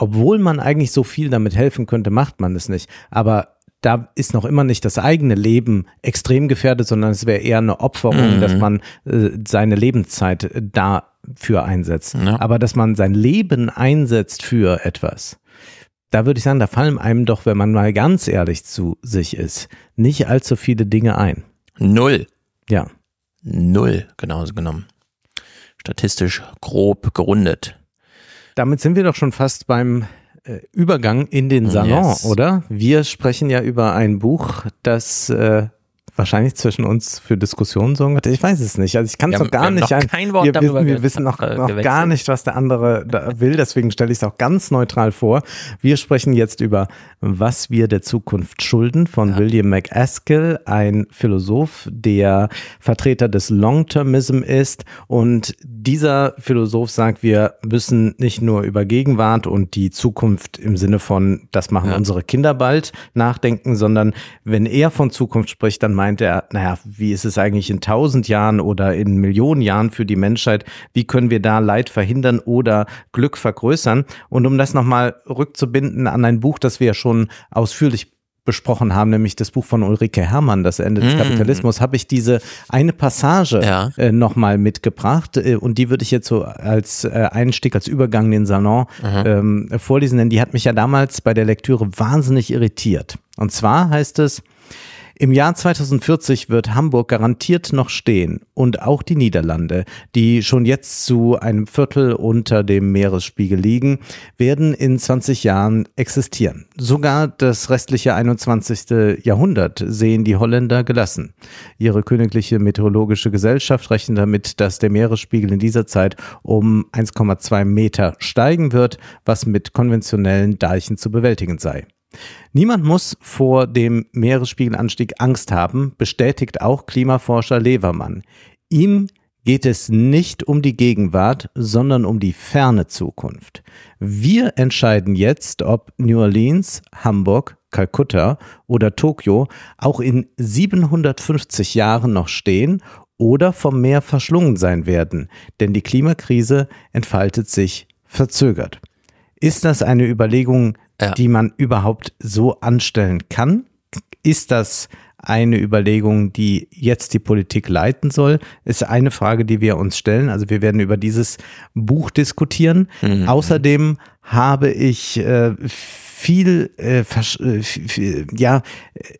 obwohl man eigentlich so viel damit helfen könnte, macht man es nicht. Aber da ist noch immer nicht das eigene Leben extrem gefährdet, sondern es wäre eher eine Opferung, Mhm. dass man äh, seine Lebenszeit äh, dafür einsetzt. Ja. Aber dass man sein Leben einsetzt für etwas, da würde ich sagen, da fallen einem doch, wenn man mal ganz ehrlich zu sich ist, nicht allzu viele Dinge ein. Null. Ja. Null, genauso genommen. statistisch grob gerundet. Damit sind wir doch schon fast beim äh, Übergang in den Salon, yes. oder? Wir sprechen ja über ein Buch, das äh, wahrscheinlich zwischen uns für Diskussionen sorgen wird. Ich weiß es nicht. Also ich kann es noch gar nicht. Noch kein Wort wir darüber wissen, wir wissen noch, noch gar nicht, was der andere will. Deswegen stelle ich es auch ganz neutral vor. Wir sprechen jetzt über Was wir der Zukunft schulden von ja. William McAskill, ein Philosoph, der Vertreter des Long-Termism ist. Und dieser Philosoph sagt, wir müssen nicht nur über Gegenwart und die Zukunft im Sinne von, das machen ja. unsere Kinder bald, nachdenken, sondern wenn er von Zukunft spricht, dann meint er, naja, wie ist es eigentlich in tausend Jahren oder in Millionen Jahren für die Menschheit? Wie können wir da Leid verhindern oder Glück vergrößern? Und um das nochmal rückzubinden an ein Buch, das wir ja schon ausführlich besprochen haben, nämlich das Buch von Ulrike Herrmann, Das Ende des mm. Kapitalismus, habe ich diese eine Passage ja. äh, nochmal mitgebracht äh, und die würde ich jetzt so als äh, Einstieg, als Übergang in den Salon ähm, vorlesen, denn die hat mich ja damals bei der Lektüre wahnsinnig irritiert. Und zwar heißt es, im Jahr 2040 wird Hamburg garantiert noch stehen und auch die Niederlande, die schon jetzt zu einem Viertel unter dem Meeresspiegel liegen, werden in 20 Jahren existieren. Sogar das restliche 21. Jahrhundert sehen die Holländer gelassen. Ihre königliche meteorologische Gesellschaft rechnet damit, dass der Meeresspiegel in dieser Zeit um 1,2 Meter steigen wird, was mit konventionellen Deichen zu bewältigen sei. Niemand muss vor dem Meeresspiegelanstieg Angst haben, bestätigt auch Klimaforscher Levermann. Ihm geht es nicht um die Gegenwart, sondern um die ferne Zukunft. Wir entscheiden jetzt, ob New Orleans, Hamburg, Kalkutta oder Tokio auch in 750 Jahren noch stehen oder vom Meer verschlungen sein werden, denn die Klimakrise entfaltet sich verzögert. Ist das eine Überlegung ja. die man überhaupt so anstellen kann? Ist das eine Überlegung, die jetzt die Politik leiten soll, ist eine Frage, die wir uns stellen. Also wir werden über dieses Buch diskutieren. Mhm. Außerdem habe ich äh, viel, äh, äh viel, ja,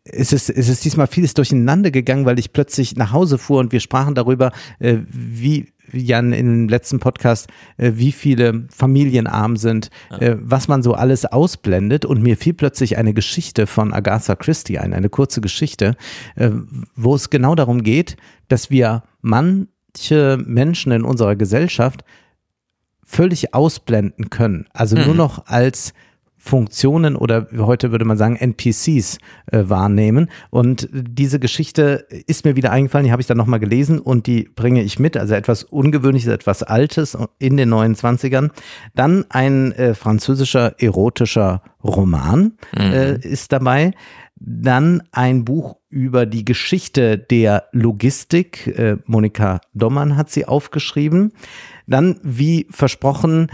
es ist, es ist diesmal vieles durcheinander gegangen, weil ich plötzlich nach Hause fuhr und wir sprachen darüber, äh, wie Jan im letzten Podcast, äh, wie viele Familien arm sind, ja. äh, was man so alles ausblendet. Und mir fiel plötzlich eine Geschichte von Agatha Christie ein, eine kurze Geschichte, äh, wo es genau darum geht, dass wir manche Menschen in unserer Gesellschaft völlig ausblenden können. Also mhm. nur noch als Funktionen oder heute würde man sagen NPCs äh, wahrnehmen. Und diese Geschichte ist mir wieder eingefallen, die habe ich dann nochmal gelesen und die bringe ich mit. Also etwas Ungewöhnliches, etwas Altes in den 29ern. Dann ein äh, französischer erotischer Roman mhm. äh, ist dabei. Dann ein Buch über die Geschichte der Logistik. Äh, Monika Dommann hat sie aufgeschrieben. Dann, wie versprochen,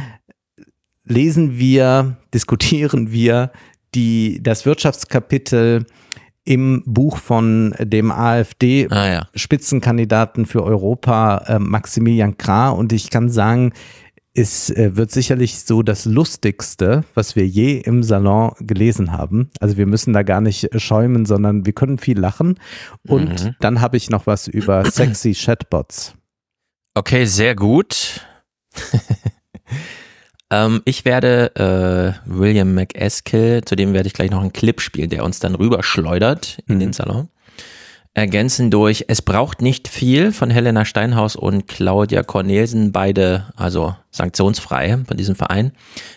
lesen wir, diskutieren wir die, das Wirtschaftskapitel im Buch von dem AfD-Spitzenkandidaten ah, ja. für Europa, äh, Maximilian Krah. Und ich kann sagen, es äh, wird sicherlich so das Lustigste, was wir je im Salon gelesen haben. Also wir müssen da gar nicht schäumen, sondern wir können viel lachen. Und mhm. dann habe ich noch was über sexy Chatbots. Okay, sehr gut. Ähm, ich werde äh, William McEskill, zu dem werde ich gleich noch einen Clip spielen, der uns dann rüberschleudert in mhm. den Salon. Ergänzen durch Es braucht nicht viel von Helena Steinhaus und Claudia Cornelsen, beide also sanktionsfrei von diesem Verein.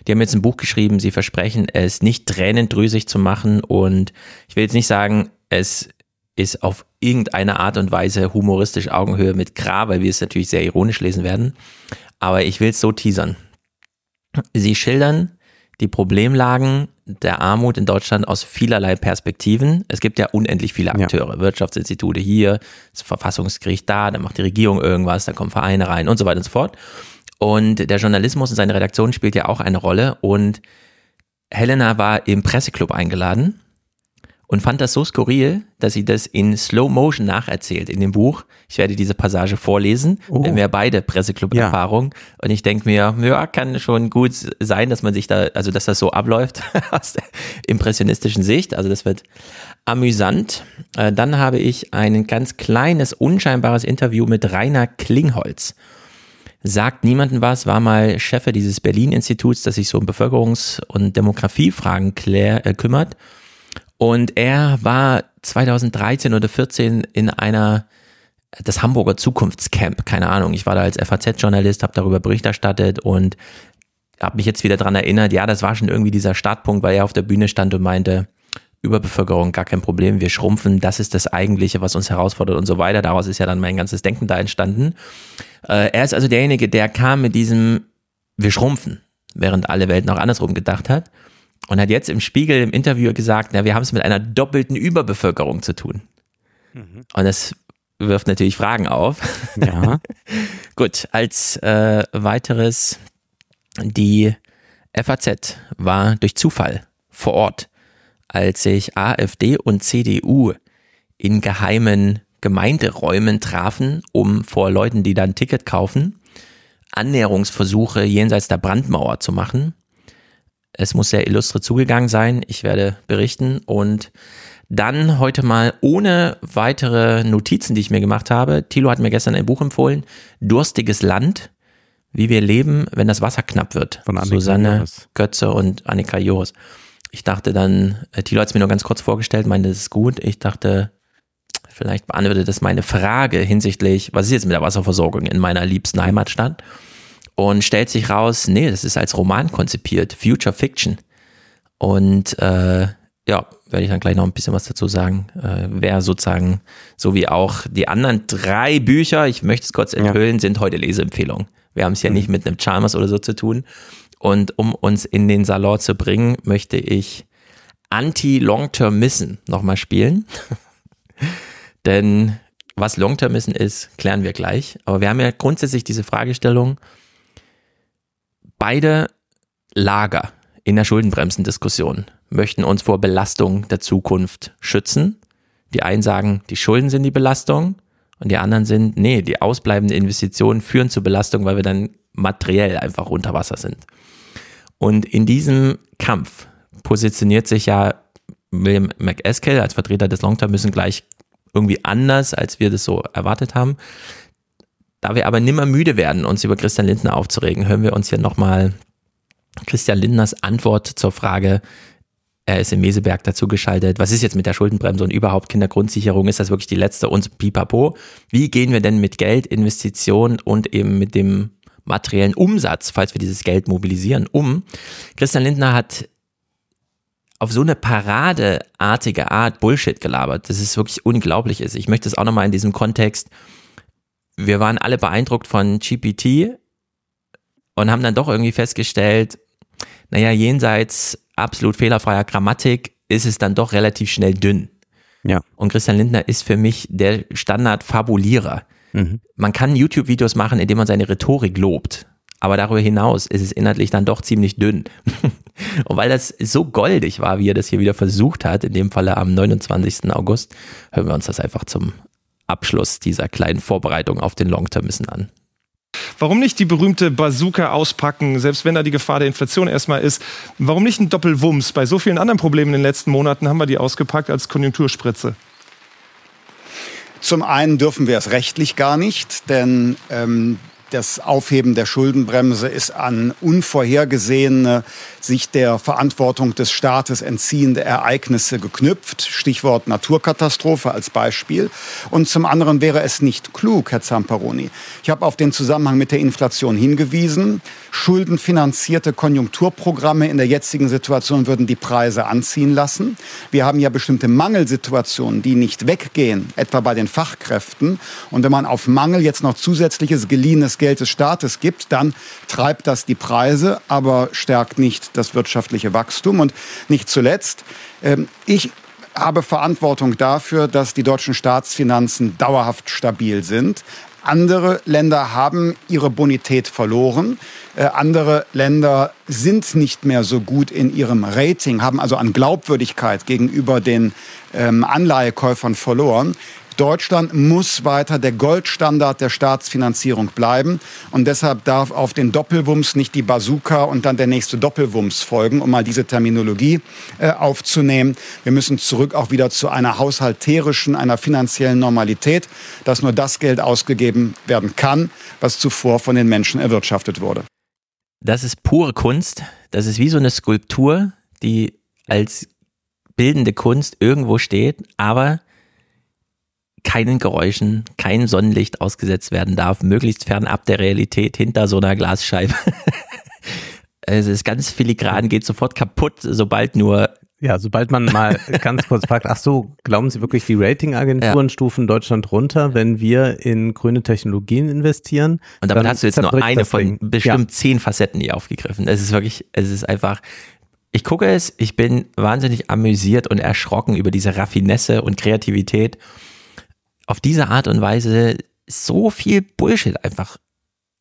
Die haben jetzt ein Buch geschrieben, sie versprechen es nicht tränendrüsig zu machen und ich will jetzt nicht sagen, es ist auf irgendeine Art und Weise humoristisch Augenhöhe mit Gra, weil wir es natürlich sehr ironisch lesen werden. Aber ich will es so teasern. Sie schildern die Problemlagen der Armut in Deutschland aus vielerlei Perspektiven. Es gibt ja unendlich viele Akteure, ja. Wirtschaftsinstitute hier, das Verfassungsgericht da, dann macht die Regierung irgendwas, dann kommen Vereine rein und so weiter und so fort. Und der Journalismus und seine Redaktion spielt ja auch eine Rolle. Und Helena war im Presseclub eingeladen und fand das so skurril, dass sie das in Slow Motion nacherzählt in dem Buch. Ich werde diese Passage vorlesen. Oh. Wir haben beide Presseclub-Erfahrung. Ja. Und ich denke mir, ja, kann schon gut sein, dass man sich da, also dass das so abläuft aus der impressionistischen Sicht. Also das wird amüsant. Äh, dann habe ich ein ganz kleines, unscheinbares Interview mit Rainer Klingholz. sagt niemandem was, war mal Chef dieses Berlin-Instituts, das sich so um Bevölkerungs- und Demografiefragen klär, äh, kümmert. Und er war 2013 oder 14 in einer das Hamburger Zukunftscamp, keine Ahnung. Ich war da als FAZ-Journalist, habe darüber Bericht erstattet und habe mich jetzt wieder dran erinnert, ja, das war schon irgendwie dieser Startpunkt, weil er auf der Bühne stand und meinte, Überbevölkerung gar kein Problem, wir schrumpfen, das ist das Eigentliche, was uns herausfordert und so weiter. Daraus ist ja dann mein ganzes Denken da entstanden. Äh, er ist also derjenige, der kam mit diesem, wir schrumpfen, während alle Welt noch andersrum gedacht hat. Und hat jetzt im Spiegel im Interview gesagt, na, wir haben es mit einer doppelten Überbevölkerung zu tun. Mhm. Und das wirft natürlich Fragen auf. Ja. Gut, als äh, weiteres, die FAZ war durch Zufall vor Ort als sich AfD und CDU in geheimen Gemeinderäumen trafen, um vor Leuten, die dann ein Ticket kaufen, Annäherungsversuche jenseits der Brandmauer zu machen. Es muss sehr illustre zugegangen sein. Ich werde berichten und dann heute mal ohne weitere Notizen, die ich mir gemacht habe. Thilo hat mir gestern ein Buch empfohlen. Durstiges Land. Wie wir leben, wenn das Wasser knapp wird. Von Annika Susanne Joris. Götze und Annika Joris. Ich dachte dann, äh, Thilo hat es mir nur ganz kurz vorgestellt, meinte, das ist gut. Ich dachte, vielleicht beantwortet das meine Frage hinsichtlich, was ist jetzt mit der Wasserversorgung in meiner liebsten Heimatstadt? Und stellt sich raus, nee, das ist als Roman konzipiert, Future Fiction. Und äh, ja, werde ich dann gleich noch ein bisschen was dazu sagen. Äh, wer sozusagen, so wie auch die anderen drei Bücher, ich möchte es kurz enthüllen, ja. sind heute Leseempfehlungen. Wir haben es ja mhm. nicht mit einem Chalmers oder so zu tun. Und um uns in den Salon zu bringen, möchte ich Anti-Long-Term-Missen nochmal spielen. Denn was Long-Term-Missen ist, klären wir gleich. Aber wir haben ja grundsätzlich diese Fragestellung, beide Lager in der Schuldenbremsendiskussion möchten uns vor Belastung der Zukunft schützen. Die einen sagen, die Schulden sind die Belastung und die anderen sind, nee, die ausbleibenden Investitionen führen zur Belastung, weil wir dann materiell einfach unter Wasser sind. Und in diesem Kampf positioniert sich ja William McEskill als Vertreter des Longterm müssen gleich irgendwie anders, als wir das so erwartet haben. Da wir aber nimmer müde werden, uns über Christian Lindner aufzuregen, hören wir uns hier nochmal Christian Lindners Antwort zur Frage, er ist im Meseberg dazu geschaltet. Was ist jetzt mit der Schuldenbremse und überhaupt Kindergrundsicherung? Ist das wirklich die letzte? Und pipapo. Wie gehen wir denn mit Geld, Investition und eben mit dem materiellen Umsatz, falls wir dieses Geld mobilisieren, um. Christian Lindner hat auf so eine paradeartige Art Bullshit gelabert, dass es wirklich unglaublich ist. Ich möchte es auch nochmal in diesem Kontext, wir waren alle beeindruckt von GPT und haben dann doch irgendwie festgestellt, naja, jenseits absolut fehlerfreier Grammatik ist es dann doch relativ schnell dünn. Ja. Und Christian Lindner ist für mich der Standard-Fabulierer. Mhm. Man kann YouTube-Videos machen, indem man seine Rhetorik lobt. Aber darüber hinaus ist es inhaltlich dann doch ziemlich dünn. Und weil das so goldig war, wie er das hier wieder versucht hat, in dem Falle am 29. August, hören wir uns das einfach zum Abschluss dieser kleinen Vorbereitung auf den Longtermissen an. Warum nicht die berühmte Bazooka auspacken, selbst wenn da die Gefahr der Inflation erstmal ist? Warum nicht ein Doppelwumms? Bei so vielen anderen Problemen in den letzten Monaten haben wir die ausgepackt als Konjunkturspritze. Zum einen dürfen wir es rechtlich gar nicht, denn ähm, das Aufheben der Schuldenbremse ist an unvorhergesehene, sich der Verantwortung des Staates entziehende Ereignisse geknüpft. Stichwort Naturkatastrophe als Beispiel. Und zum anderen wäre es nicht klug, Herr Zamperoni. Ich habe auf den Zusammenhang mit der Inflation hingewiesen. Schuldenfinanzierte Konjunkturprogramme in der jetzigen Situation würden die Preise anziehen lassen. Wir haben ja bestimmte Mangelsituationen, die nicht weggehen, etwa bei den Fachkräften. Und wenn man auf Mangel jetzt noch zusätzliches geliehenes Geld des Staates gibt, dann treibt das die Preise, aber stärkt nicht das wirtschaftliche Wachstum. Und nicht zuletzt, ähm, ich habe Verantwortung dafür, dass die deutschen Staatsfinanzen dauerhaft stabil sind. Andere Länder haben ihre Bonität verloren. Äh, andere Länder sind nicht mehr so gut in ihrem Rating, haben also an Glaubwürdigkeit gegenüber den ähm, Anleihekäufern verloren. Deutschland muss weiter der Goldstandard der Staatsfinanzierung bleiben. Und deshalb darf auf den Doppelwumms nicht die Bazooka und dann der nächste Doppelwumms folgen, um mal diese Terminologie äh, aufzunehmen. Wir müssen zurück auch wieder zu einer haushalterischen, einer finanziellen Normalität, dass nur das Geld ausgegeben werden kann, was zuvor von den Menschen erwirtschaftet wurde. Das ist pure Kunst. Das ist wie so eine Skulptur, die als bildende Kunst irgendwo steht, aber keinen Geräuschen, kein Sonnenlicht ausgesetzt werden darf, möglichst fernab der Realität hinter so einer Glasscheibe. es ist ganz filigran, geht sofort kaputt, sobald nur ja, sobald man mal ganz kurz fragt, ach so, glauben Sie wirklich, die Ratingagenturen ja. stufen Deutschland runter, wenn wir in grüne Technologien investieren? Und damit hast du jetzt noch eine von bestimmt ja. zehn Facetten hier aufgegriffen. Es ist wirklich, es ist einfach, ich gucke es, ich bin wahnsinnig amüsiert und erschrocken über diese Raffinesse und Kreativität. Auf diese Art und Weise so viel Bullshit einfach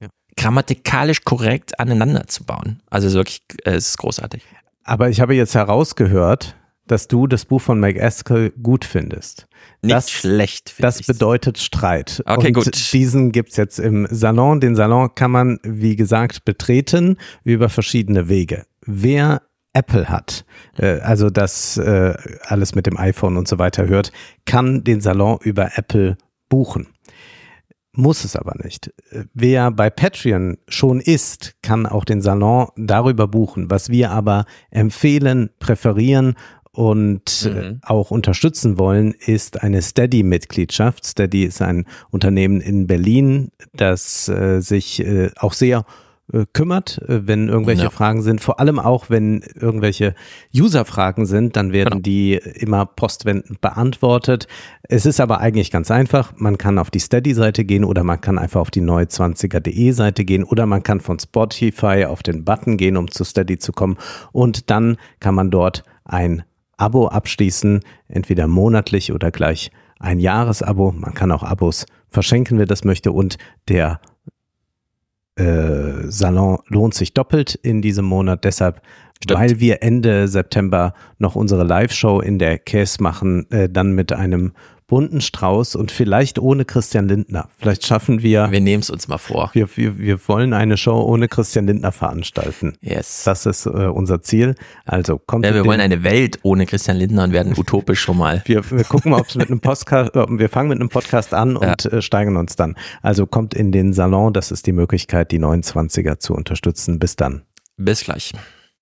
ja. grammatikalisch korrekt aneinander zu bauen. Also es ist wirklich, es ist großartig. Aber ich habe jetzt herausgehört, dass du das Buch von McAskill gut findest. Nicht das, schlecht. Das bedeutet Streit. Okay, und gut. Diesen gibt's jetzt im Salon. Den Salon kann man, wie gesagt, betreten über verschiedene Wege. Wer Apple hat, äh, also das äh, alles mit dem iPhone und so weiter hört, kann den Salon über Apple buchen muss es aber nicht. Wer bei Patreon schon ist, kann auch den Salon darüber buchen. Was wir aber empfehlen, präferieren und äh, mhm. auch unterstützen wollen, ist eine Steady-Mitgliedschaft. Steady ist ein Unternehmen in Berlin, das äh, sich äh, auch sehr äh, kümmert, äh, wenn irgendwelche ja. Fragen sind. Vor allem auch, wenn irgendwelche User-Fragen sind, dann werden genau. die immer postwendend beantwortet. Es ist aber eigentlich ganz einfach. Man kann auf die Steady-Seite gehen oder man kann einfach auf die neue20er.de Seite gehen oder man kann von Spotify auf den Button gehen, um zu Steady zu kommen. Und dann kann man dort ein Abo abschließen, entweder monatlich oder gleich ein Jahresabo. Man kann auch Abos verschenken, wer das möchte. Und der äh, Salon lohnt sich doppelt in diesem Monat. Deshalb, Stimmt. weil wir Ende September noch unsere Live-Show in der Case machen, äh, dann mit einem bunten Strauß und vielleicht ohne Christian Lindner. Vielleicht schaffen wir. Wir nehmen es uns mal vor. Wir, wir, wir wollen eine Show ohne Christian Lindner veranstalten. Yes. Das ist äh, unser Ziel. Also kommt. Ja, wir wollen eine Welt ohne Christian Lindner und werden utopisch schon mal. Wir, wir gucken mal, ob es mit einem Podcast, äh, wir fangen mit einem Podcast an und ja. äh, steigern uns dann. Also kommt in den Salon. Das ist die Möglichkeit, die 29er zu unterstützen. Bis dann. Bis gleich.